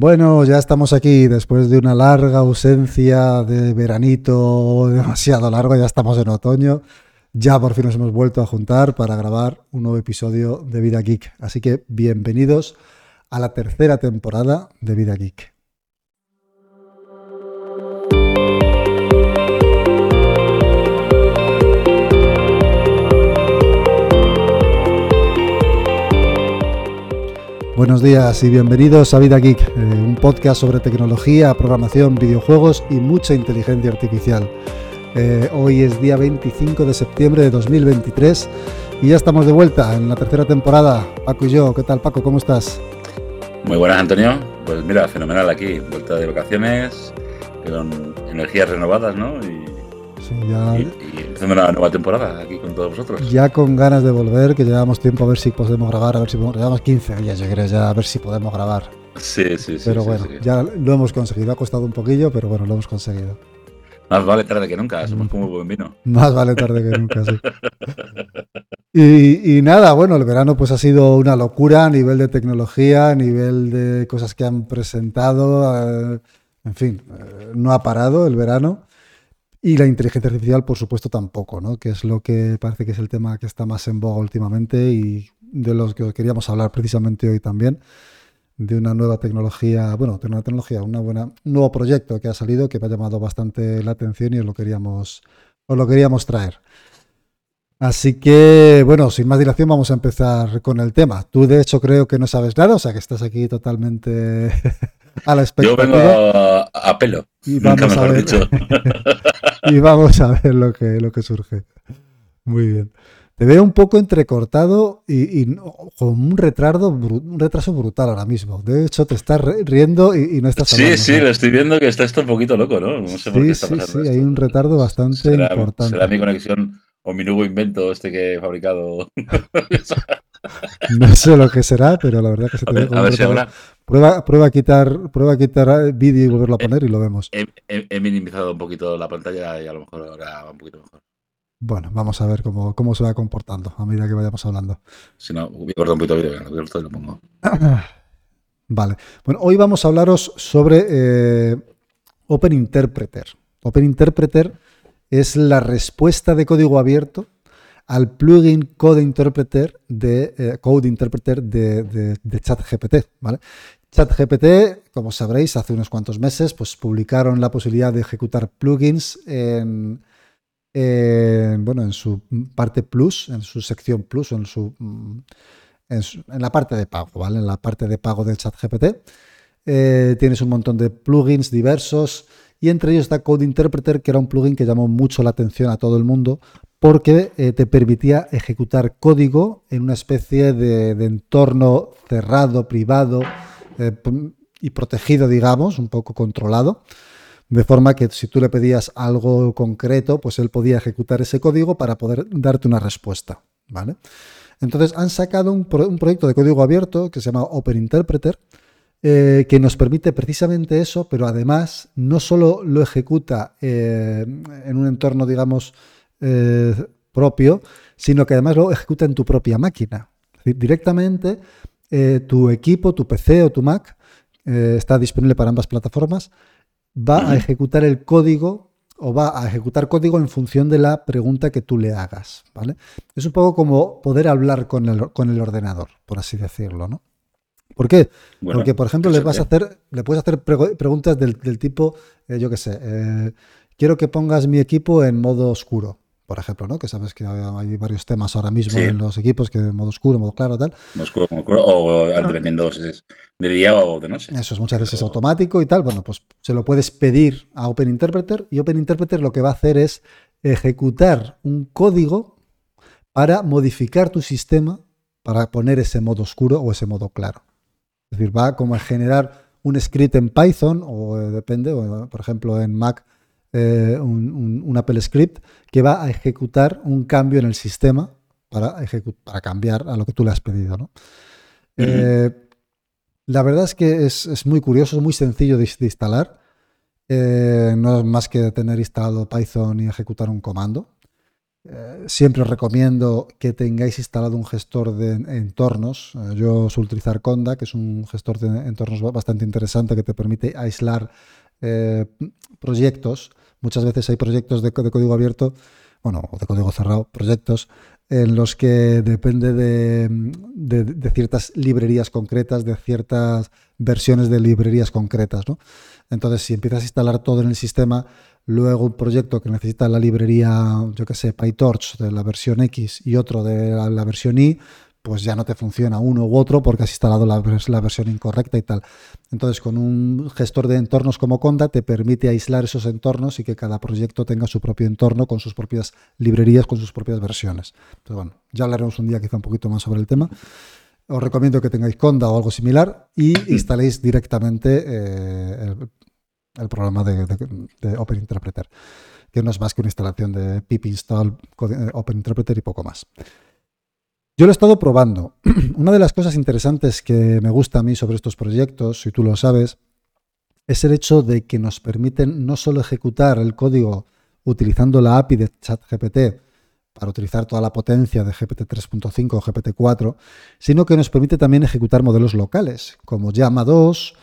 Bueno, ya estamos aquí después de una larga ausencia de veranito demasiado largo, ya estamos en otoño. Ya por fin nos hemos vuelto a juntar para grabar un nuevo episodio de Vida Geek. Así que bienvenidos a la tercera temporada de Vida Geek. Buenos días y bienvenidos a Vida Geek, eh, un podcast sobre tecnología, programación, videojuegos y mucha inteligencia artificial. Eh, hoy es día 25 de septiembre de 2023 y ya estamos de vuelta en la tercera temporada. Paco y yo, ¿qué tal Paco? ¿Cómo estás? Muy buenas Antonio, pues mira, fenomenal aquí, vuelta de vacaciones, con energías renovadas, ¿no? Ya... Y, empezando una nueva temporada aquí con todos vosotros. Ya con ganas de volver, que llevamos tiempo a ver si podemos grabar, a ver si podemos, llevamos 15 días, yo creo, ya a ver si podemos grabar. Sí, sí, sí. Pero bueno, ya lo hemos conseguido, ha costado un poquillo, pero bueno, lo hemos conseguido. Más vale tarde que nunca, somos como buen vino. Más vale tarde que nunca, sí. Y, y, nada, bueno, el verano pues ha sido una locura a nivel de tecnología, a nivel de cosas que han presentado, eh, en fin, eh, no ha parado el verano. Y la inteligencia artificial, por supuesto, tampoco, ¿no? Que es lo que parece que es el tema que está más en boga últimamente y de los que queríamos hablar precisamente hoy también, de una nueva tecnología, bueno, de una tecnología, una buena, un nuevo proyecto que ha salido que me ha llamado bastante la atención y os lo queríamos, os lo queríamos traer. Así que, bueno, sin más dilación, vamos a empezar con el tema. Tú, de hecho, creo que no sabes nada, o sea que estás aquí totalmente a la expectativa. Yo vengo a, pelo. Y vamos a ver, y vamos a ver lo que, lo que surge. Muy bien. Te veo un poco entrecortado y, con un retardo, un retraso brutal ahora mismo. De hecho, te estás riendo y, no estás hablando. Sí, sí, lo estoy viendo que está esto un poquito loco, ¿no? No sé por qué está pasando. Sí, sí, hay un retardo bastante importante. Será mi conexión o mi nuevo invento este que he fabricado. no sé lo que será, pero la verdad que se te ve a si ahora... Prueba, prueba, a quitar, prueba a quitar vídeo y volverlo a poner y lo vemos. He, minimizado un poquito la pantalla y a lo mejor ahora va un poquito mejor. Bueno, vamos a ver cómo, cómo se va comportando a medida que vayamos hablando. Si no, voy a un poquito de vídeo, lo pongo. Vale. Bueno, hoy vamos a hablaros sobre eh, Open Interpreter. Open Interpreter es la respuesta de código abierto al plugin Code Interpreter de, eh, Code Interpreter de, ChatGPT. ¿vale? ChatGPT, como sabréis, hace unos cuantos meses pues, publicaron la posibilidad de ejecutar plugins en, bueno, en su parte Plus, en su sección Plus, en, su, en, la parte de pago, ¿vale? En la parte de pago de ChatGPT. Eh, tienes un montón de plugins diversos y entre ellos está Code Interpreter, que era un plugin que llamó mucho la atención a todo el mundo porque eh, te permitía ejecutar código en una especie de, entorno cerrado, privado eh, y protegido, digamos, un poco controlado, de forma que si tú le pedías algo concreto, pues él podía ejecutar ese código para poder darte una respuesta, ¿vale? Entonces han sacado un, un proyecto de código abierto que se llama Open Interpreter, eh, que nos permite precisamente eso, pero además no solo lo ejecuta eh, en un entorno, digamos, eh, propio, sino que además lo ejecuta en tu propia máquina. directamente tu equipo, tu PC o tu Mac, está disponible para ambas plataformas, va a ejecutar el código o va a ejecutar código en función de la pregunta que tú le hagas. ¿vale? Es un poco como poder hablar con el, con el ordenador, por así decirlo, ¿no? ¿Por qué? Porque, por ejemplo, le vas a hacer, le puedes hacer preguntas del, tipo, eh, yo qué sé, eh, quiero que pongas mi equipo en modo oscuro, por ejemplo, ¿no? Que sabes que hay varios temas ahora mismo en los equipos que modo oscuro, modo claro, tal. Modo oscuro, modo oscuro, o dependiendo si es de día o de noche. Eso es muchas veces automático y tal. Bueno, pues se lo puedes pedir a Open Interpreter y Open Interpreter lo que va a hacer es ejecutar un código para modificar tu sistema para poner ese modo oscuro o ese modo claro. Es decir, va como a generar un script en Python o eh, depende, por ejemplo en Mac eh, un, Apple Script que va a ejecutar un cambio en el sistema para, para cambiar a lo que tú le has pedido. Eh, la verdad es que es, muy curioso, es muy sencillo de, instalar. no es más que tener instalado Python y ejecutar un comando. Eh, siempre os recomiendo que tengáis instalado un gestor de entornos. Eh, yo suelo utilizar Conda, que es un gestor de entornos bastante interesante que te permite aislar eh, proyectos. Muchas veces hay proyectos de, código abierto, bueno, o de código cerrado, proyectos en los que depende de, ciertas librerías concretas, de ciertas versiones de librerías concretas. Entonces, si empiezas a instalar todo en el sistema, luego un proyecto que necesita la librería, yo qué sé, PyTorch de la versión X y otro de la, versión Y, pues ya no te funciona uno u otro porque has instalado la, versión incorrecta y tal. Entonces, con un gestor de entornos como Conda te permite aislar esos entornos y que cada proyecto tenga su propio entorno con sus propias librerías, con sus propias versiones. Entonces, bueno, ya hablaremos un día quizá un poquito más sobre el tema. Os recomiendo que tengáis Conda o algo similar y instaléis directamente eh, el programa de, Open Interpreter, que no es más que una instalación de pip install eh, Open Interpreter y poco más. Yo lo he estado probando. Una de las cosas interesantes que me gusta a mí sobre estos proyectos, si tú lo sabes, es el hecho de que nos permiten no solo ejecutar el código utilizando la API de ChatGPT para utilizar toda la potencia de GPT 3.5 o GPT 4, sino que nos permite también ejecutar modelos locales, como Llama 2,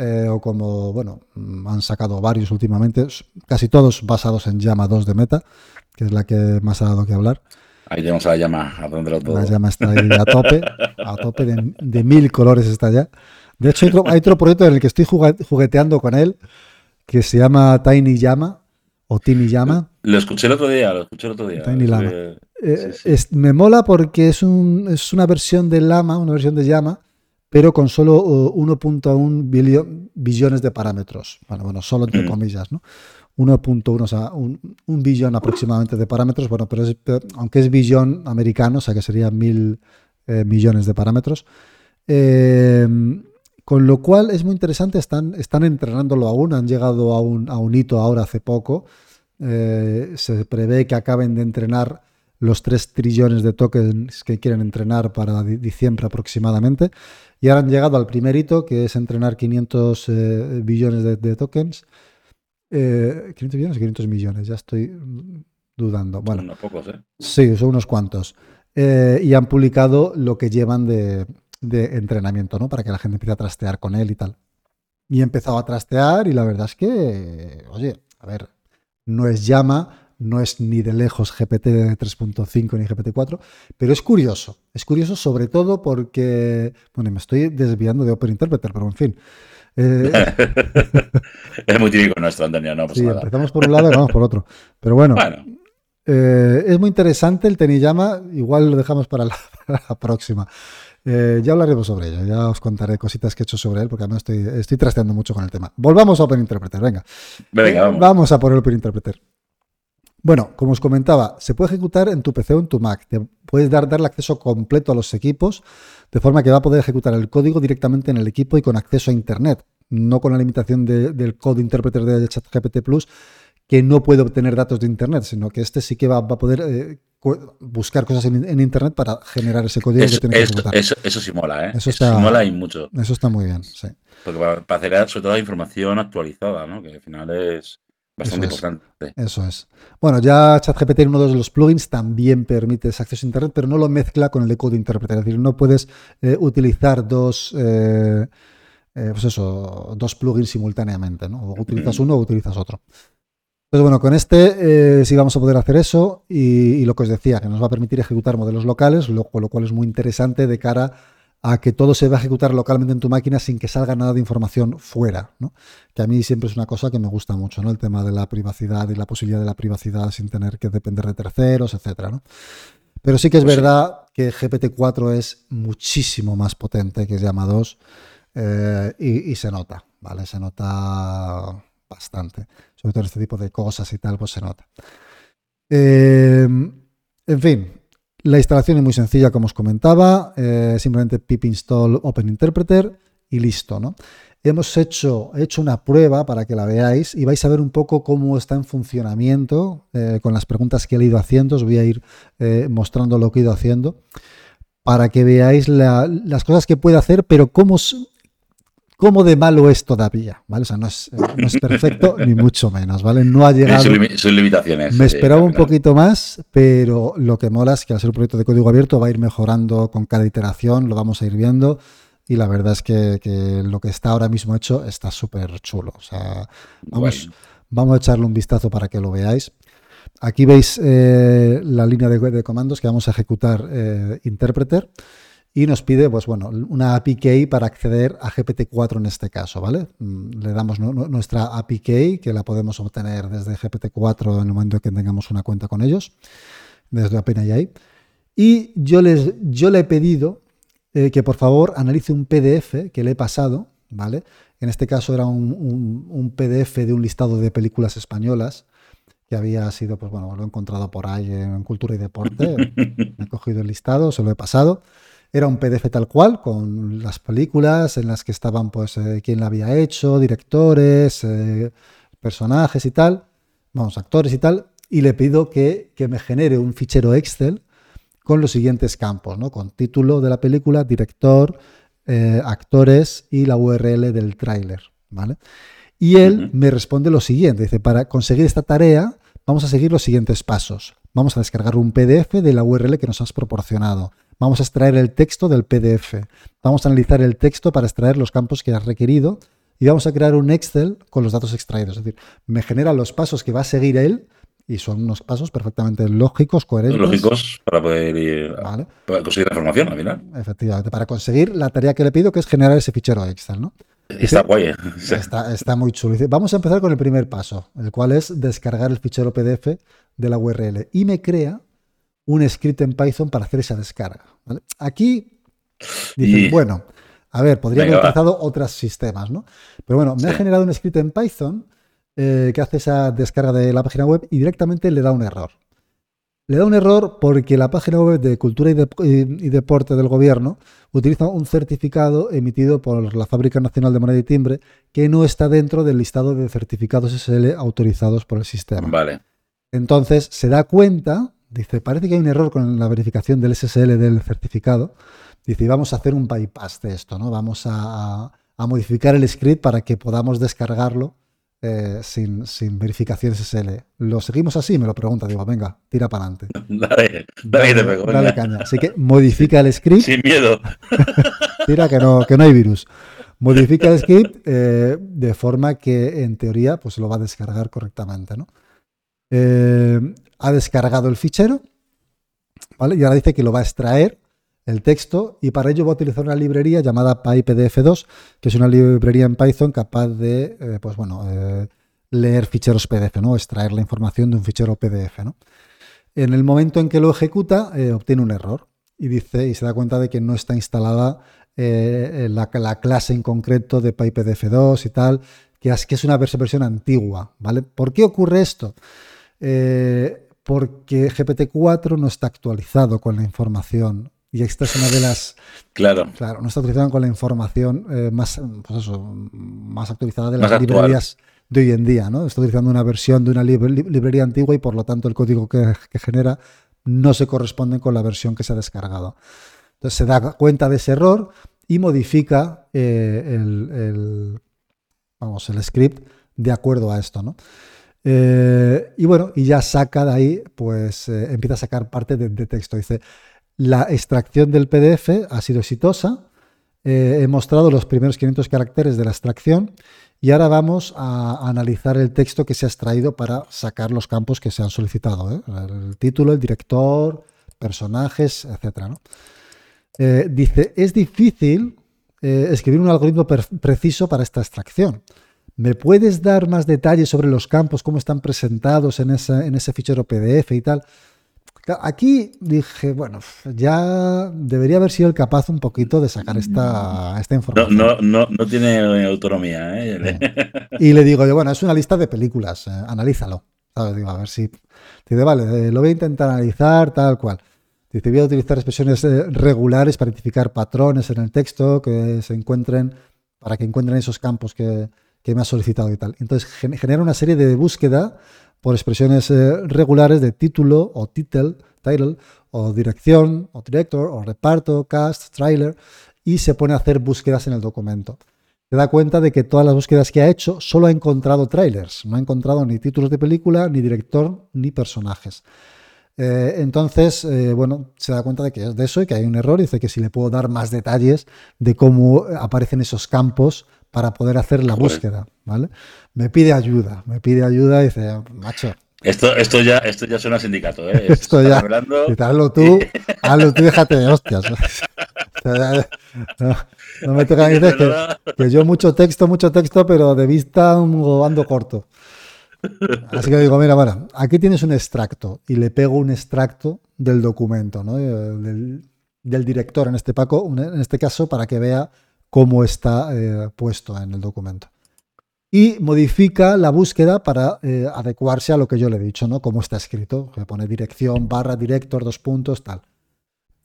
eh, o como, bueno, mm, han sacado varios últimamente, casi todos basados en llama 2 de Meta, que es la que más ha dado que hablar. Ahí tenemos a la llama, a donde lo todo. La llama está ahí a tope, a tope de, mil colores está ya. De hecho, hay otro, proyecto en el que estoy jugueteando con él, que se llama Tiny Llama, o Tiny Llama. Lo escuché el otro día, lo escuché el otro día. Tiny Llama. Eh, me mola porque es, un, es una versión de Llama, una versión de llama, pero con solo 1.1 billones de parámetros. Bueno, bueno, solo entre comillas, ¿no? 1.1, o sea, un, billón aproximadamente de parámetros, bueno, pero, aunque es billón americano, o sea que serían mil eh, millones de parámetros. Em, con lo cual es muy interesante, están, están entrenándolo aún, han llegado a un, a un hito ahora hace poco. Eh, se prevé que acaben de entrenar los 3 trillones de tokens que quieren entrenar para diciembre aproximadamente. Y ahora han llegado al primer hito, que es entrenar 500 eh, billones de, tokens. Eh, 500 billones o 500 millones, ya estoy dudando. Bueno, son unos pocos, ¿eh? Sí, son unos cuantos. Eh, y han publicado lo que llevan de, de, entrenamiento, ¿no? Para que la gente empiece a trastear con él y tal. Y he empezado a trastear y la verdad es que, oye, a ver, no es llama, no es ni de lejos GPT 3.5 ni GPT 4, pero es curioso. Es curioso sobre todo porque, bueno, me estoy desviando de Open Interpreter, pero en fin. Eh, es muy típico nuestro, Antonio, no sí, empezamos por un lado y vamos por otro. Pero bueno, eh, es muy interesante el Teniyama, igual lo dejamos para la, próxima. Eh, ya hablaremos sobre ello, ya os contaré cositas que he hecho sobre él, porque además estoy, estoy trasteando mucho con el tema. Volvamos a Open Interpreter, venga. venga vamos. vamos a por el Open Interpreter. Bueno, como os comentaba, se puede ejecutar en tu PC o en tu Mac. Te puedes dar, darle acceso completo a los equipos, de forma que va a poder ejecutar el código directamente en el equipo y con acceso a Internet, no con la limitación del code interpreter de ChatGPT Plus, que no puede obtener datos de Internet, sino que este sí que va, a poder eh, buscar cosas en, Internet para generar ese código que tiene que ejecutar. Eso, sí mola, ¿eh? Eso, sí mola y mucho. Eso está muy bien, sí. Porque para, para hacer sobre todo la información actualizada, ¿no? Que al final es Bastante eso importante. Es, eso es. Bueno, ya ChatGPT en uno de los plugins también permite acceso a Internet, pero no lo mezcla con el de code interpreter. Es decir, no puedes eh, utilizar dos, eh, eh, pues eso, dos plugins simultáneamente. ¿no? O utilizas uno o utilizas otro. Pues bueno, con este sí vamos a poder hacer eso y, lo que os decía, que nos va a permitir ejecutar modelos locales, lo, lo cual es muy interesante de cara a que todo se va a ejecutar localmente en tu máquina sin que salga nada de información fuera, ¿no? Que a mí siempre es una cosa que me gusta mucho, ¿no? El tema de la privacidad y la posibilidad de la privacidad sin tener que depender de terceros, etcétera, ¿no? Pero sí que es pues verdad que GPT-4 es muchísimo más potente que Llama 2 eh, y, se nota, ¿vale? Se nota bastante. Sobre todo este tipo de cosas y tal, pues se nota. Eh, en fin, la instalación es muy sencilla, como os comentaba, eh, simplemente pip install Open Interpreter y listo. ¿no? Hemos hecho, hecho una prueba para que la veáis y vais a ver un poco cómo está en funcionamiento eh, con las preguntas que he ido haciendo. Os voy a ir eh, mostrando lo que he ido haciendo para que veáis las cosas que puede hacer, pero cómo, cómo de malo es todavía, ¿vale? O sea, no es, perfecto ni mucho menos, ¿vale? No ha llegado... Sus, limitaciones. Me esperaba un poquito más, pero lo que mola es que al ser un proyecto de código abierto va a ir mejorando con cada iteración, lo vamos a ir viendo y la verdad es que, lo que está ahora mismo hecho está súper chulo. O sea, vamos, vamos a echarle un vistazo para que lo veáis. Aquí veis eh, la línea de, comandos que vamos a ejecutar eh, Interpreter y nos pide, pues bueno, una API key para acceder a GPT-4 en este caso, ¿vale? Mm, le damos nuestra API key, que la podemos obtener desde GPT-4 en el momento en que tengamos una cuenta con ellos, desde OpenAI. Y yo, les, yo le he pedido eh, que por favor analice un PDF que le he pasado, ¿vale? En este caso era un, un PDF de un listado de películas españolas que había sido, pues bueno, lo he encontrado por ahí en Cultura y Deporte, he cogido el listado, se lo he pasado. Era un PDF tal cual, con las películas en las que estaban, pues, eh, quién la había hecho, directores, eh, personajes y tal, vamos, actores y tal, y le pido que, me genere un fichero Excel con los siguientes campos, ¿no? Con título de la película, director, eh, actores y la URL del tráiler, ¿vale? Y él me responde lo siguiente, dice, para conseguir esta tarea vamos a seguir los siguientes pasos. Vamos a descargar un PDF de la URL que nos has proporcionado. Vamos a extraer el texto del PDF. Vamos a analizar el texto para extraer los campos que has requerido y vamos a crear un Excel con los datos extraídos. Es decir, me genera los pasos que va a seguir él y son unos pasos perfectamente lógicos, coherentes. Lógicos para poder conseguir la información al final. Efectivamente, para conseguir la tarea que le pido, que es generar ese fichero Excel, ¿no? Está guay. ¿eh? Está, está, muy chulo. Vamos a empezar con el primer paso, el cual es descargar el fichero PDF de la URL. Y me crea un script en Python para hacer esa descarga. Aquí dicen, bueno, a ver, podría haber utilizado otros sistemas, ¿no? Pero bueno, me ha generado un script en Python eh, que hace esa descarga de la página web y directamente le da un error. Le da un error porque la página web de Cultura y, Deporte del Gobierno utiliza un certificado emitido por la Fábrica Nacional de Moneda y Timbre que no está dentro del listado de certificados SL autorizados por el sistema. Vale. Entonces se da cuenta Dice, parece que hay un error con la verificación del SSL del certificado. Dice, y vamos a hacer un bypass de esto, ¿no? Vamos a, modificar el script para que podamos descargarlo eh, sin, verificación SSL. ¿Lo seguimos así? Me lo pregunta. Digo, venga, tira para adelante. Dale, dale, dale, caña. Así que modifica el script. Sin miedo. tira que no, que no hay virus. Modifica el script eh, de forma que, en teoría, pues lo va a descargar correctamente, ¿no? Eh, ha descargado el fichero, ¿vale? Y ahora dice que lo va a extraer el texto y para ello va a utilizar una librería llamada PyPDF2, que es una librería en Python capaz de, eh, pues bueno, eh, leer ficheros PDF, ¿no? Extraer la información de un fichero PDF, ¿no? En el momento en que lo ejecuta, obtiene un error y dice y se da cuenta de que no está instalada la, la, clase en concreto de PyPDF2 y tal, que es, que es una versión antigua, ¿vale? ¿Por qué ocurre esto? Eh, porque GPT-4 no está actualizado con la información. Y esta es una de las. Claro. Claro, no está actualizado con la información eh, más, pues más actualizada de las librerías de hoy en día. ¿no? Está utilizando una versión de una librería antigua y por lo tanto el código que, genera no se corresponde con la versión que se ha descargado. Entonces se da cuenta de ese error y modifica eh, el, vamos, el script de acuerdo a esto. ¿no? Eh, y bueno, y ya saca de ahí, pues eh, empieza a sacar parte de, texto. Dice, la extracción del PDF ha sido exitosa. Eh, he mostrado los primeros 500 caracteres de la extracción y ahora vamos a analizar el texto que se ha extraído para sacar los campos que se han solicitado. El título, el director, personajes, etc. dice, es difícil escribir un algoritmo preciso para esta extracción. ¿Me puedes dar más detalles sobre los campos, cómo están presentados en, en ese fichero PDF y tal? Aquí dije, bueno, ya debería haber sido el capaz un poquito de sacar esta, esta información. No, no, no, tiene autonomía. ¿eh? Y le digo yo, bueno, es una lista de películas, eh, analízalo. Digo, a ver si. Dice, vale, eh, lo voy a intentar analizar, tal cual. Dice, voy a utilizar expresiones regulares para identificar patrones en el texto que se encuentren, para que encuentren esos campos que, que me ha solicitado y tal. Entonces genera una serie de búsqueda por expresiones eh, regulares de título o title, title, o dirección, o director, o reparto, cast, trailer, y se pone a hacer búsquedas en el documento. se da cuenta de que todas las búsquedas que ha hecho solo ha encontrado trailers, no ha encontrado ni títulos de película, ni director, ni personajes. Eh, entonces, eh, bueno, se da cuenta de que es de eso y que hay un error y dice que si le puedo dar más detalles de cómo aparecen esos campos para poder hacer la búsqueda, ¿vale? Me pide ayuda, me pide ayuda y dice, macho, esto, esto, ya, esto ya suena sindicato, ¿eh? Esto, ya. Hazlo tú, hazlo tú, déjate de hostias. No, me toca decir que, que, yo mucho texto, mucho texto, pero de vista ando corto. Así que digo, mira, bueno, aquí tienes un extracto y le pego un extracto del documento, ¿no? del, director en este, Paco, en este caso, para que vea cómo está eh, puesto en el documento y modifica la búsqueda para eh, adecuarse a lo que yo le he dicho, ¿no? Cómo está escrito, que pone dirección barra director, dos puntos, tal.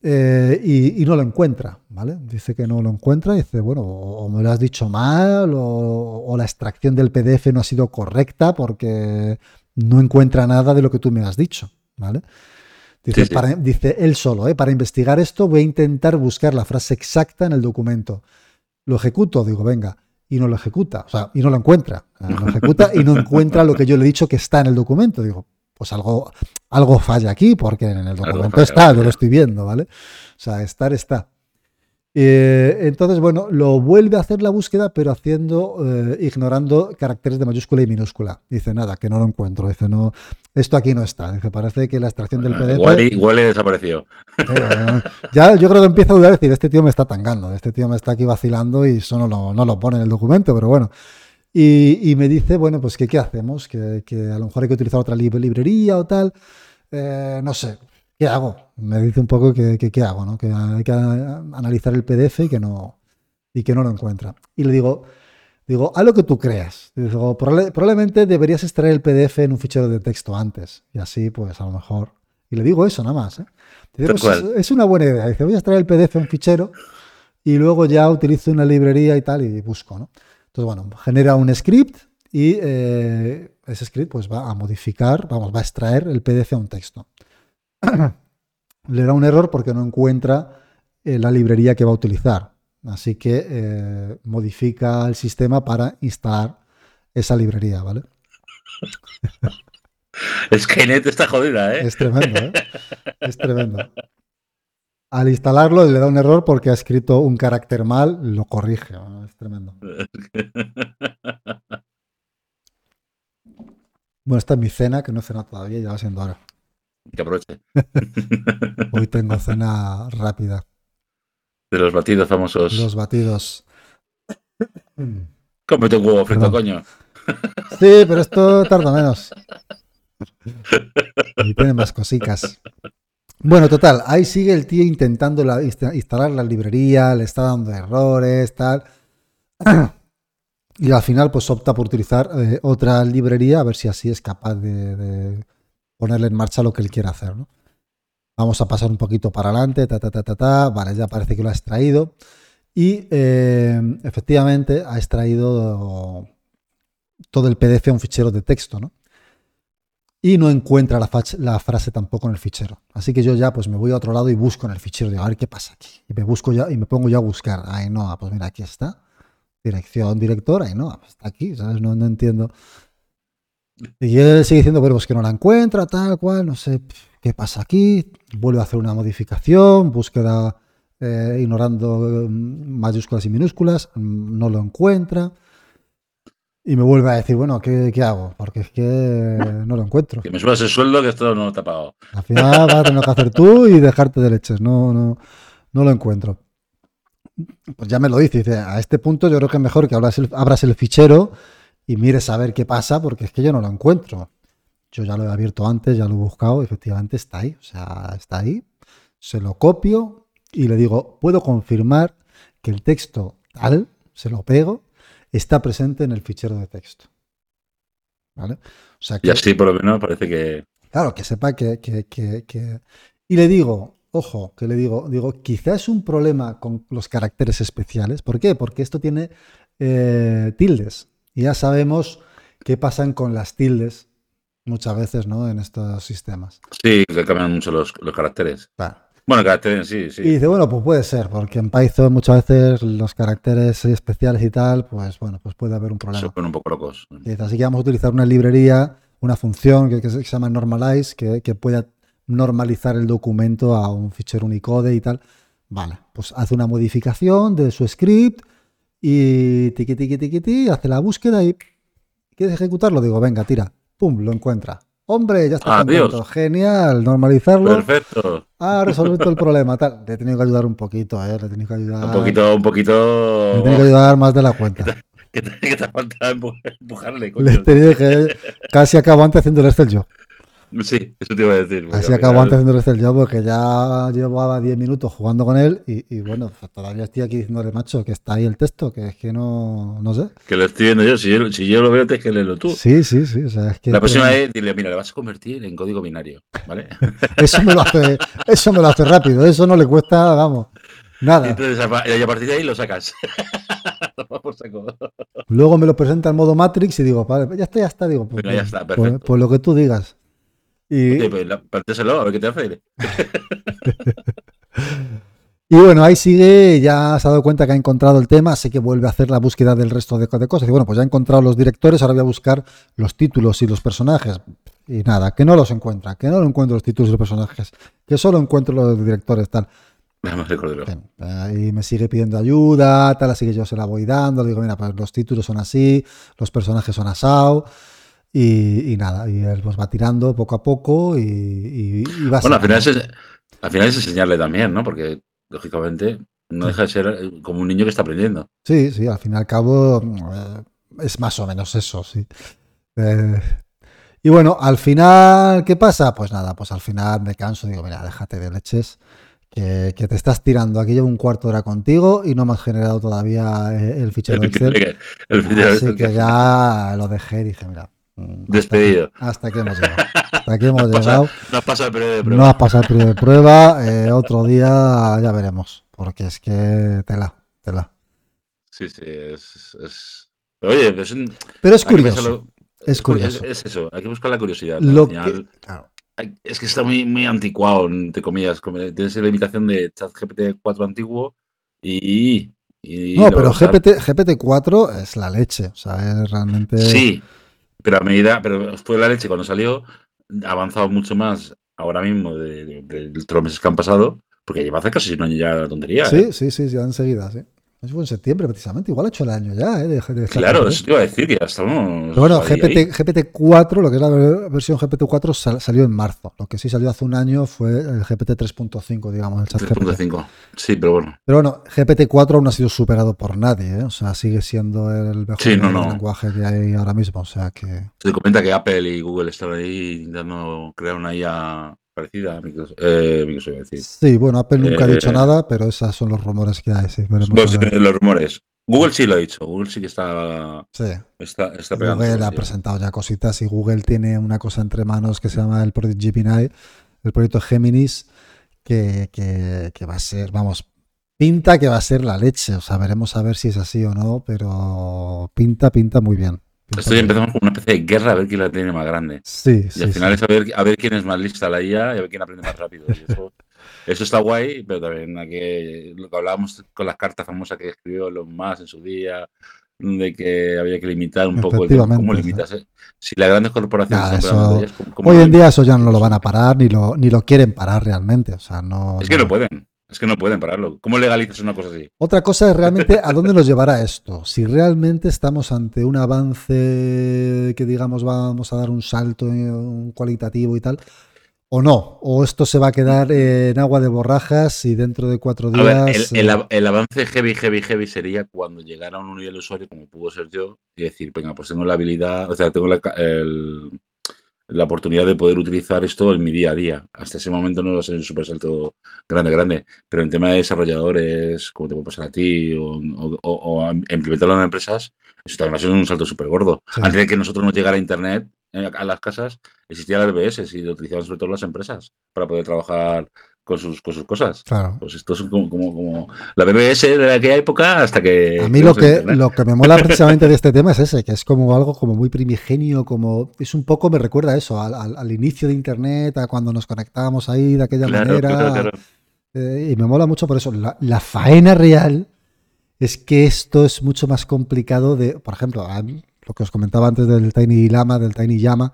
Eh, y, no lo encuentra, ¿vale? Dice que no lo encuentra, dice, bueno, o, me lo has dicho mal, o, la extracción del PDF no ha sido correcta porque no encuentra nada de lo que tú me has dicho, ¿vale? Dice, dice él solo, ¿eh? para investigar esto voy a intentar buscar la frase exacta en el documento. Lo ejecuto, digo, venga y no lo ejecuta, o sea, y no lo encuentra. Lo ejecuta y no encuentra lo que yo le he dicho que está en el documento. Digo, pues algo, algo falla aquí, porque en el documento está, yo lo estoy viendo, ¿vale? O sea, estar está. Eh, entonces, bueno, lo vuelve a hacer la búsqueda, pero haciendo, eh, ignorando caracteres de mayúscula y minúscula. Dice, nada, que no lo encuentro. Dice, no, esto aquí no está. Dice, parece que la extracción del PDF. Igual, desapareció. Eh, ya yo creo que empieza a dudar, decir, este tío me está tangando, este tío me está aquí vacilando y eso no lo, no lo pone en el documento, pero bueno. Y, me dice, bueno, pues que qué hacemos, que, que, a lo mejor hay que utilizar otra librería o tal. no sé, ¿qué hago? Me dice un poco que, qué hago, ¿no? Que hay que analizar el PDF y que no, y que no lo encuentra. Y le digo, digo, haz lo que tú creas. Digo, probablemente deberías extraer el PDF en un fichero de texto antes. Y así, pues a lo mejor. Y le digo eso nada más. ¿eh? Pues, es, una buena idea. Dice, voy a extraer el PDF en un fichero y luego ya utilizo una librería y tal y busco, ¿no? Entonces, bueno, genera un script y eh, ese script pues va a modificar, vamos, va a extraer el PDF a un texto. le da un error porque no encuentra eh, la librería que va a utilizar. Así que eh, modifica el sistema para instalar esa librería, ¿vale? Skynet está jodida, ¿eh? Es tremendo, ¿eh? Es tremendo. Al instalarlo le da un error porque ha escrito un carácter mal, lo corrige. Es tremendo. Bueno, esta es mi cena, que no he cenado todavía, ya va siendo hora. Que aproveche. Hoy tengo cena rápida. De los batidos famosos. Los batidos. Cómete un huevo frito, coño. Sí, pero esto tarda menos. Y tiene más cositas. Bueno, total, ahí sigue el tío intentando instalar la librería, le está dando errores, tal. Y al final, pues opta por utilizar eh, otra librería, a ver si así es capaz de ponerle en marcha lo que él quiere hacer. ¿no? Vamos a pasar un poquito para adelante, ta, ta, ta, ta, ta. Vale, ya parece que lo ha extraído. Y eh, efectivamente ha extraído todo el PDF a un fichero de texto, ¿no? Y no encuentra la, frase tampoco en el fichero. Así que yo ya pues me voy a otro lado y busco en el fichero. Digo, a ver qué pasa aquí. Y me busco ya y me pongo ya a buscar. Ay, no, pues mira, aquí está. Dirección, director, no, pues está aquí, ¿sabes? No, no entiendo y él sigue diciendo, bueno, pues que no la encuentra, tal cual, no sé qué pasa aquí. Vuelve a hacer una modificación, búsqueda eh, ignorando mm, mayúsculas y minúsculas, mm, no lo encuentra. Y me vuelve a decir, bueno, ¿qué, hago? Porque es que no lo encuentro. Que me subas el sueldo que esto no te ha pagado. Al final vas a tener que hacer tú y dejarte de leches. No, no, no lo encuentro. Pues ya me lo dice. Dice, a este punto yo creo que es mejor que abras abras el fichero y mires a ver qué pasa, porque es que yo no lo encuentro. Yo ya lo he abierto antes, ya lo he buscado, efectivamente está ahí, o sea, está ahí. Se lo copio y le digo, puedo confirmar que el texto tal, se lo pego, está presente en el fichero de texto. ¿Vale? O sea que, y así por lo menos parece que... Claro, que sepa que, que, que... Y le digo, ojo, que le digo, digo, quizás es un problema con los caracteres especiales. ¿Por qué? Porque esto tiene eh, tildes. Y ya sabemos qué pasan con las tildes muchas veces, ¿no? En estos sistemas. Sí, que cambian mucho los, caracteres. Bueno, caracteres, sí, sí. Y dice, bueno, pues puede ser, porque en Python muchas veces los caracteres especiales y tal, pues bueno, pues puede haber un problema. Se ponen un poco locos. así que vamos a utilizar una librería, una función que, se llama normalize, que, que pueda normalizar el documento a un fichero Unicode y tal. Vale, pues hace una modificación de su script y tiqui, tiqui, tiqui, tiqui, hace la búsqueda y ¿quieres ejecutarlo? Digo, venga, tira. Pum, lo encuentra. Hombre, ya está contento. Genial, normalizarlo. Perfecto. Ha resuelto el problema. Tal. Le he tenido que ayudar un poquito, ¿eh? Le he tenido que ayudar. Un poquito, un poquito. Le he tenido que ayudar más de la cuenta. Que te, que te falta empujarle, coño. Le he tenido que. Casi acabo antes haciendo el Excel yo. Sí, eso te iba a decir. Así acabo antes haciendo el yo porque ya llevaba 10 minutos jugando con él y, bueno, pues todavía estoy aquí diciéndole, macho, que está ahí el texto, que es que no, no sé. Que lo estoy viendo yo, si yo, si yo lo veo, tienes que leerlo tú. Sí, sí, sí. O sea, es que la próxima vez dile, mira, le vas a convertir en código binario, ¿vale? eso, me lo hace, eso me lo hace rápido, eso no le cuesta, vamos, nada. Entonces, y a partir de ahí lo sacas. Luego me lo presenta en modo Matrix y digo, vale, ya está, ya está, digo, pues, ya está, pues, perfecto. pues lo que tú digas. Y... Pues, a ver qué te hace. y bueno, ahí sigue, ya se ha dado cuenta que ha encontrado el tema, así que vuelve a hacer la búsqueda del resto de, cosas. Y bueno, pues ya ha encontrado los directores, ahora voy a buscar los títulos y los personajes. Y nada, que no los encuentra, que no lo encuentro los títulos y los personajes, que solo encuentro los directores, tal. Y me sigue pidiendo ayuda, tal, así que yo se la voy dando. Le digo, mira, pues los títulos son así, los personajes son asao. Y, nada, y él pues va tirando poco a poco y, va Bueno, al final, es, al final es enseñarle también, ¿no? Porque, lógicamente, no deja de ser eh, como un niño que está aprendiendo. Sí, sí, al fin y al cabo eh, es más o menos eso, sí. Eh, y bueno, al final, ¿qué pasa? Pues nada, pues al final me canso, digo, mira, déjate de leches, que, te estás tirando. Aquí llevo un cuarto de hora contigo y no me has generado todavía el fichero Excel. Así que ya lo dejé y dije, mira, Despedido. Hasta, que hemos llegado. Hasta aquí hemos llegado. no has pasado el periodo de prueba. No has pasado el periodo de prueba. Eh, otro día ya veremos. Porque es que tela, tela. Sí, sí, es. es... Oye, es un... pero es curioso. Es curioso. Es, eso, hay que buscar la curiosidad. Lo que... Es que está muy, muy anticuado, entre comillas. Tienes la imitación de ChatGPT 4 antiguo y. no, pero GPT, GPT-4 es la leche. O sea, es realmente. Sí, pero a medida, pero fue la leche cuando salió, ha avanzado mucho más ahora mismo de, de, los meses que han pasado, porque lleva hace casi un año ya la tontería. Sí, ¿eh? sí, sí, ya enseguida, sí. Eso fue en septiembre precisamente, igual ha hecho el año ya, ¿eh? claro, eso te iba a decir, que ya estamos. Pero bueno, GPT, GPT-4, lo que es la versión GPT-4, salió en marzo. Lo que sí salió hace un año fue el GPT 3.5, digamos, el chat 3.5, sí, pero bueno. Pero bueno, GPT-4 aún no ha sido superado por nadie, ¿eh? O sea, sigue siendo el mejor lenguaje que hay ahora mismo, o sea que. Se comenta que Apple y Google están ahí intentando crear una IA parecida a Microsoft. Eh, sí, bueno, Apple nunca ha dicho eh, nada, pero esos son los rumores que hay. Sí, los rumores. Google sí lo ha dicho. Google sí que está. Sí. Está, Google ha presentado ya cositas y Google tiene una cosa entre manos que se llama el proyecto Gemini, el proyecto Géminis, que, que, va a ser, vamos, pinta que va a ser la leche. O sea, veremos a ver si es así o no, pero pinta, pinta muy bien. Estoy empezamos con una especie de guerra a ver quién la tiene más grande. Sí, y al final es a ver, a ver quién es más lista la IA y a ver quién aprende más rápido. eso, está guay, pero también que, lo que hablábamos con las cartas famosas que escribió los más en su día, de que había que limitar un poco el cómo limitas. Eh? Si las grandes corporaciones hoy en día eso ya no lo van a parar ni lo, ni lo quieren parar realmente. O sea, no, es que no pueden. Es que no pueden pararlo. ¿Cómo legalizas una cosa así? Otra cosa es realmente a dónde nos llevará esto. Si realmente estamos ante un avance que digamos vamos a dar un salto cualitativo y tal, o no, o esto se va a quedar en agua de borrajas y dentro de cuatro días. el, el, avance heavy, heavy, heavy sería cuando llegara a un nivel usuario como pudo ser yo y decir, venga, pues tengo la habilidad, o sea, tengo el, la oportunidad de poder utilizar esto en mi día a día. Hasta ese momento no va a ser un super salto grande, grande, pero en tema de desarrolladores, como te puede pasar a ti, o, o, implementarlo en empresas, eso también va a ser un salto súper gordo. Antes de que nosotros nos llegara a Internet, eh, a las casas, existía la RBS y lo utilizaban sobre todo las empresas para poder trabajar con sus, con sus cosas. Claro. Pues esto es como, como, la BBS de aquella época hasta que... A mí lo que, lo que me mola precisamente de este tema es ese, que es como algo como muy primigenio, como es un poco, me recuerda eso, al, al, inicio de Internet, a cuando nos conectábamos ahí de aquella manera. eh, y me mola mucho por eso. La, la, faena real es que esto es mucho más complicado de, por ejemplo, lo que os comentaba antes del Tiny Lama, del Tiny Llama,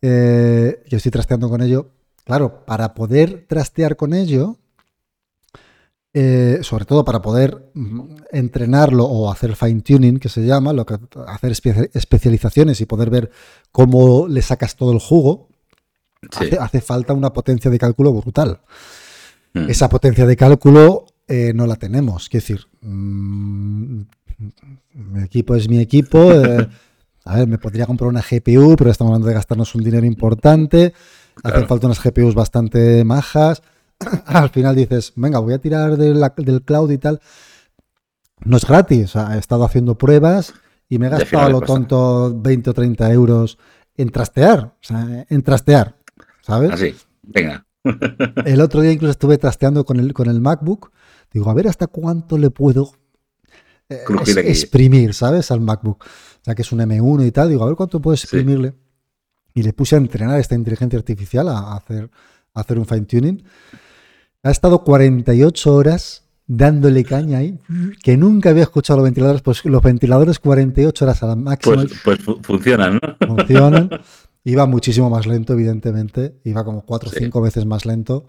eh, yo estoy trasteando con ello. Claro, para poder trastear con ello, eh, sobre todo para poder mm, entrenarlo o hacer fine tuning, que se llama, lo que, hacer especializaciones y poder ver cómo le sacas todo el jugo, hace, falta una potencia de cálculo brutal. Mm. Esa potencia de cálculo eh, no la tenemos. Quiero decir, mm, mi equipo es mi equipo. Eh, a ver, me podría comprar una GPU, pero estamos hablando de gastarnos un dinero importante. Hacen falta unas GPUs bastante majas. Al final dices, venga, voy a tirar del cloud y tal. No es gratis. he estado haciendo pruebas y me he gastado a lo tonto 20 o 30 euros en trastear. O sea, en trastear. ¿Sabes? Así, venga. el otro día incluso estuve trasteando con el, con el MacBook. Digo, a ver hasta cuánto le puedo eh, exprimir, ¿sabes? Al MacBook. O sea, que es un M1 y tal. Digo, a ver cuánto puedo exprimirle. Y le puse a entrenar esta inteligencia artificial a hacer, a hacer un fine tuning. Ha estado 48 horas dándole caña ahí, que nunca había escuchado los ventiladores, pues los ventiladores 48 horas a la máxima. Pues, pues funcionan, ¿no? Funcionan. Iba muchísimo más lento, evidentemente. Iba como 4 o 5 veces más lento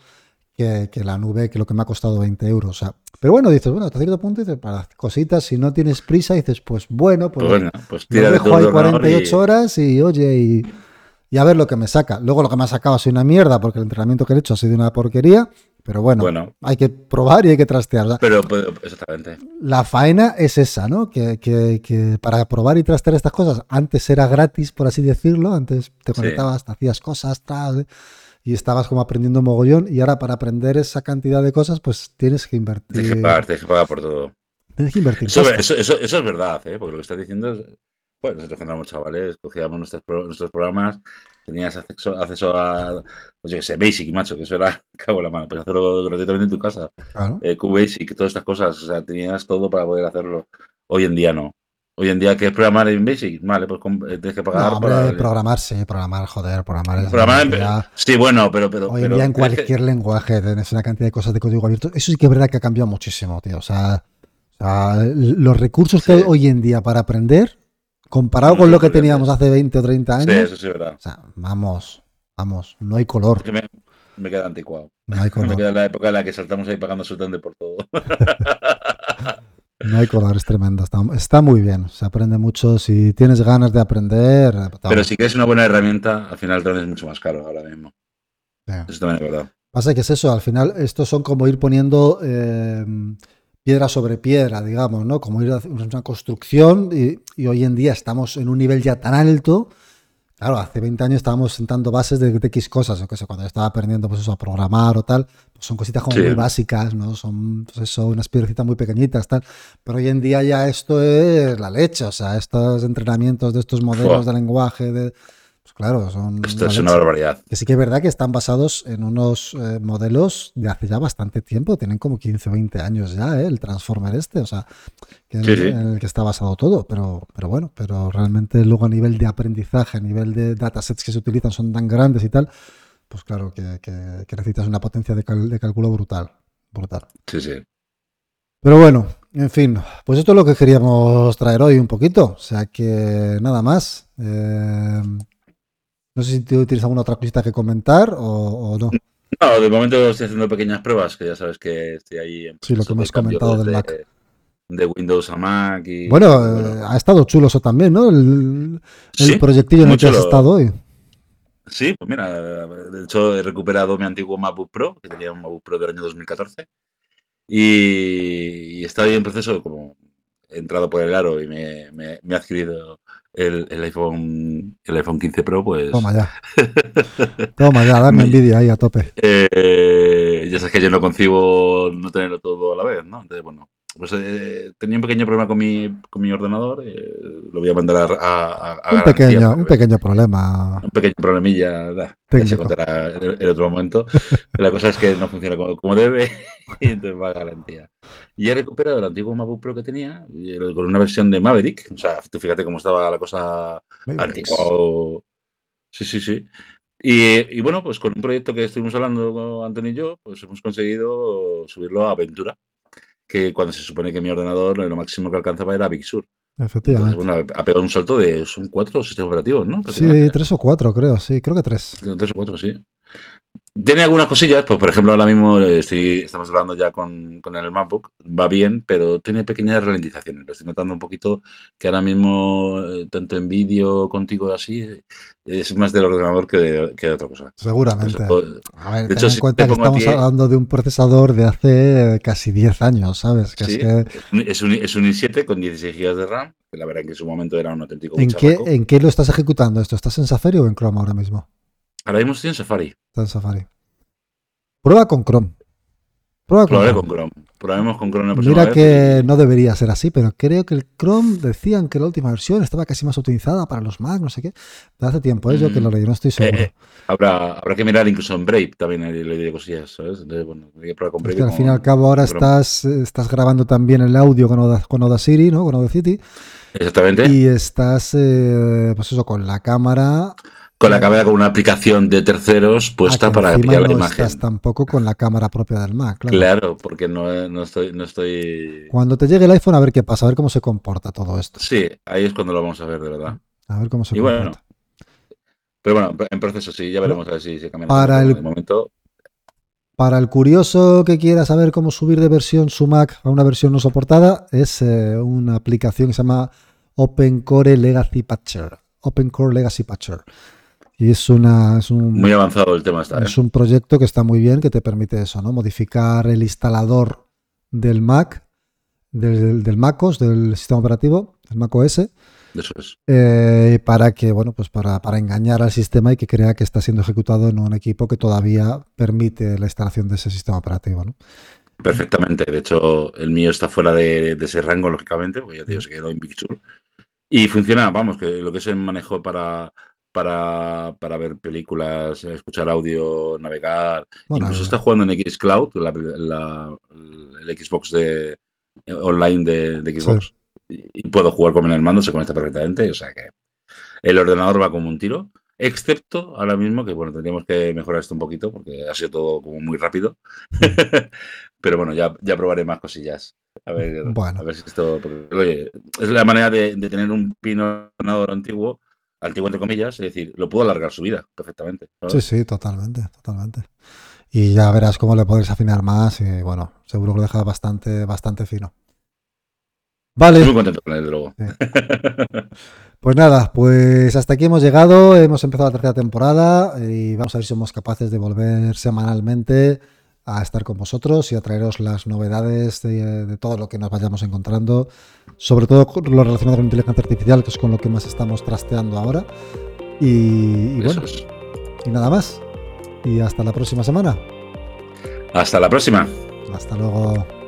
que, la nube, que lo que me ha costado 20 euros. O sea, pero bueno, dices, bueno, hasta cierto punto, dices, para cositas, si no tienes prisa, dices, pues bueno, pues, pues, pues tira dejo ahí 48 horas y oye, y, y, a ver lo que me saca. Luego lo que me ha sacado ha sido una mierda, porque el entrenamiento que he hecho ha sido una porquería. Pero bueno, hay que probar y hay que trastear. Pero, exactamente. La faena es esa, ¿no? Que, que, que, para probar y trastear estas cosas, antes era gratis, por así decirlo. Antes te conectabas, te hacías cosas, tal, y estabas como aprendiendo mogollón. Y ahora para aprender esa cantidad de cosas, pues tienes que invertir. Tienes que pagar, tienes que pagar por todo. Tienes que invertir. Eso, eso, eso, eso es verdad, ¿eh? porque lo que estás diciendo es. Bueno, nosotros cuando éramos chavales, cogíamos nuestros, nuestros programas tenías acceso, acceso a, pues yo qué sé, Basic, macho, que eso era, cago en la mano, pues hacerlo gratuitamente en tu casa. Claro. Eh, QBasic, todas estas cosas, o sea, tenías todo para poder hacerlo. Hoy en día no. Hoy en día, ¿qué es programar en Basic? Vale, pues eh, tienes que pagar. No, para... programar, sí, programar, joder, programar. programar en... Sí, bueno, pero. pero hoy en día, en cualquier lenguaje, tienes una cantidad de cosas de código abierto. Eso sí que es verdad que ha cambiado muchísimo, tío. O sea, o sea los recursos que hay hoy en día para aprender Comparado con lo que teníamos hace 20 o 30 años. Sí, eso sí, verdad. O sea, vamos, vamos, no hay color. Me, queda anticuado. No hay color. Me queda la época en la que saltamos ahí pagando absolutamente por todo. no hay color, es tremendo. Está, muy bien, se aprende mucho. Si tienes ganas de aprender. Pero si quieres una buena herramienta, al final también es mucho más caro ahora mismo. Eso también es verdad. Pasa que es eso, al final, estos son como ir poniendo. Eh, piedra sobre piedra, digamos, ¿no? Como ir a una construcción y, hoy en día estamos en un nivel ya tan alto. Claro, hace 20 años estábamos sentando bases de, X cosas, que sé, cuando yo estaba aprendiendo pues eso, a programar o tal, pues son cositas como muy básicas, ¿no? Son pues eso, unas piedrecitas muy pequeñitas, tal. Pero hoy en día ya esto es la leche, o sea, estos entrenamientos de estos modelos de lenguaje, de, Claro, son. Esto es una barbaridad. Que sí que es verdad que están basados en unos eh, modelos de hace ya bastante tiempo, tienen como 15 o 20 años ya, ¿eh? el Transformer este, o sea, en, el que está basado todo, pero, pero bueno, pero realmente luego a nivel de aprendizaje, a nivel de datasets que se utilizan son tan grandes y tal, pues claro que, necesitas una potencia de, cálculo brutal, brutal. Sí, sí. Pero bueno, en fin, pues esto es lo que queríamos traer hoy un poquito, o sea que nada más. Eh, no sé si tienes alguna otra cosita que comentar o, no. No, de momento estoy haciendo pequeñas pruebas, que ya sabes que estoy ahí en Sí, lo que hemos comentado del Mac. De Windows a Mac. Y, bueno, eh, ha estado chulo eso también, ¿no? El, proyectillo en el que has estado hoy. Sí, pues mira, de hecho he recuperado mi antiguo MacBook Pro, que tenía un MacBook Pro del año 2014. Y, y está ahí en proceso, como he entrado por el aro y me, me, me he adquirido el, el, iPhone el iPhone 15 Pro, pues. Toma ya. Toma ya, dame envidia ahí a tope. Eh, ya sabes que yo no concibo no tenerlo todo a la vez, ¿no? Entonces, bueno, pues eh, tenía un pequeño problema con mi, con mi ordenador. Eh, lo voy a mandar a. a, un, pequeño, un pequeño problema. Un pequeño problemilla. Da, se contará en, otro momento. la cosa es que no funciona como, como debe y entonces va a garantía. Y he recuperado el antiguo MacBook Pro que tenía con una versión de Maverick. O sea, tú fíjate cómo estaba la cosa antigua. Sí, sí, sí. Y, bueno, pues con un proyecto que estuvimos hablando Antonio y yo, pues hemos conseguido subirlo a Aventura, que cuando se supone que mi ordenador lo máximo que alcanzaba era Big Sur. Efectivamente. bueno, ha pegado un salto de. Son cuatro sistemas operativos, ¿no? Sí, tres o cuatro, creo, sí, creo que tres. Tres o cuatro, sí. Tiene algunas cosillas, pues por ejemplo ahora mismo eh, estoy, estamos hablando ya con, con, el MacBook, va bien, pero tiene pequeñas ralentizaciones. Lo estoy notando un poquito que ahora mismo, eh, tanto en vídeo contigo así, es más del ordenador que de, que de otra cosa. Seguramente. Pues, a ver, de hecho, en cuenta que estamos hablando de un procesador de hace casi 10 años, ¿sabes? Que sí, es, que... es, un, es, un, i7 con 16 GB de RAM, que la verdad que en su momento era un auténtico ¿En qué, ¿En qué lo estás ejecutando esto? ¿Estás en Safari o en Chrome ahora mismo? Ahora mismo estoy en Safari. Está en Safari. Prueba con Chrome. Prueba con Chrome. con Chrome. Probemos con Chrome. Mira que no debería ser así, pero creo que el Chrome decían que la última versión estaba casi más utilizada para los Mac, no sé qué. De hace tiempo, ¿eh? yo que lo leí, no estoy seguro. Eh, eh, habrá, habrá que mirar incluso en Brave también le diré cosillas, ¿sabes? Entonces, bueno, hay que probar con Brave. Es que al fin y al cabo ahora estás, estás grabando también el audio con Oda, con Audacity, ¿no? Con Audacity. Exactamente. Y estás, pues eso, con la cámara con la cámara con una aplicación de terceros puesta ah, para pillar la imagen. Estás tampoco con la cámara propia del Mac, claro. Claro, porque no, no, estoy, no estoy. Cuando te llegue el iPhone, a ver qué pasa, a ver cómo se comporta todo esto. Sí, ahí es cuando lo vamos a ver, de verdad. A ver cómo se y comporta. Bueno, pero bueno, en proceso sí, ya veremos a ver si se cambia. Para el, momento. Para el curioso que quiera saber cómo subir de versión su Mac a una versión no soportada, es eh, una aplicación que se llama OpenCore Legacy Patcher. OpenCore Legacy Patcher. Y es una. Es un, muy avanzado el tema está. Es un proyecto que está muy bien, que te permite eso, ¿no? Modificar el instalador del Mac, del, del MacOS, del sistema operativo, del Mac OS. Eso es. Eh, para que, bueno, pues para, para, engañar al sistema y que crea que está siendo ejecutado en un equipo que todavía permite la instalación de ese sistema operativo, ¿no? Perfectamente. De hecho, el mío está fuera de, de ese rango, lógicamente, porque ya te digo, se quedó en Big Sur. Y funciona, vamos, que lo que es el manejo para, para, para, ver películas, escuchar audio, navegar. Incluso está jugando en Xcloud, la, la, el Xbox de, eh, online de, de Xbox. Y, puedo jugar con el mando, se conecta perfectamente. O sea que el ordenador va como un tiro. Excepto ahora mismo que, bueno, tendríamos que mejorar esto un poquito porque ha sido todo como muy rápido. Pero bueno, ya, ya probaré más cosillas. A ver, a ver si esto. oye, es la manera de, de tener un pino ordenador antiguo antiguo entre comillas, es decir, lo puedo alargar su vida perfectamente. Sí, sí, totalmente, totalmente. Y ya verás cómo le podéis afinar más y bueno, seguro que lo deja bastante, bastante fino. Vale. Estoy muy contento con él, luego. Pues nada, pues hasta aquí hemos llegado, hemos empezado la tercera temporada y vamos a ver si somos capaces de volver semanalmente a estar con vosotros y a traeros las novedades de, todo lo que nos vayamos encontrando, sobre todo lo relacionado con inteligencia artificial, que es con lo que más estamos trasteando ahora. Y, bueno, y nada más. Y hasta la próxima semana. Hasta la próxima. Hasta luego.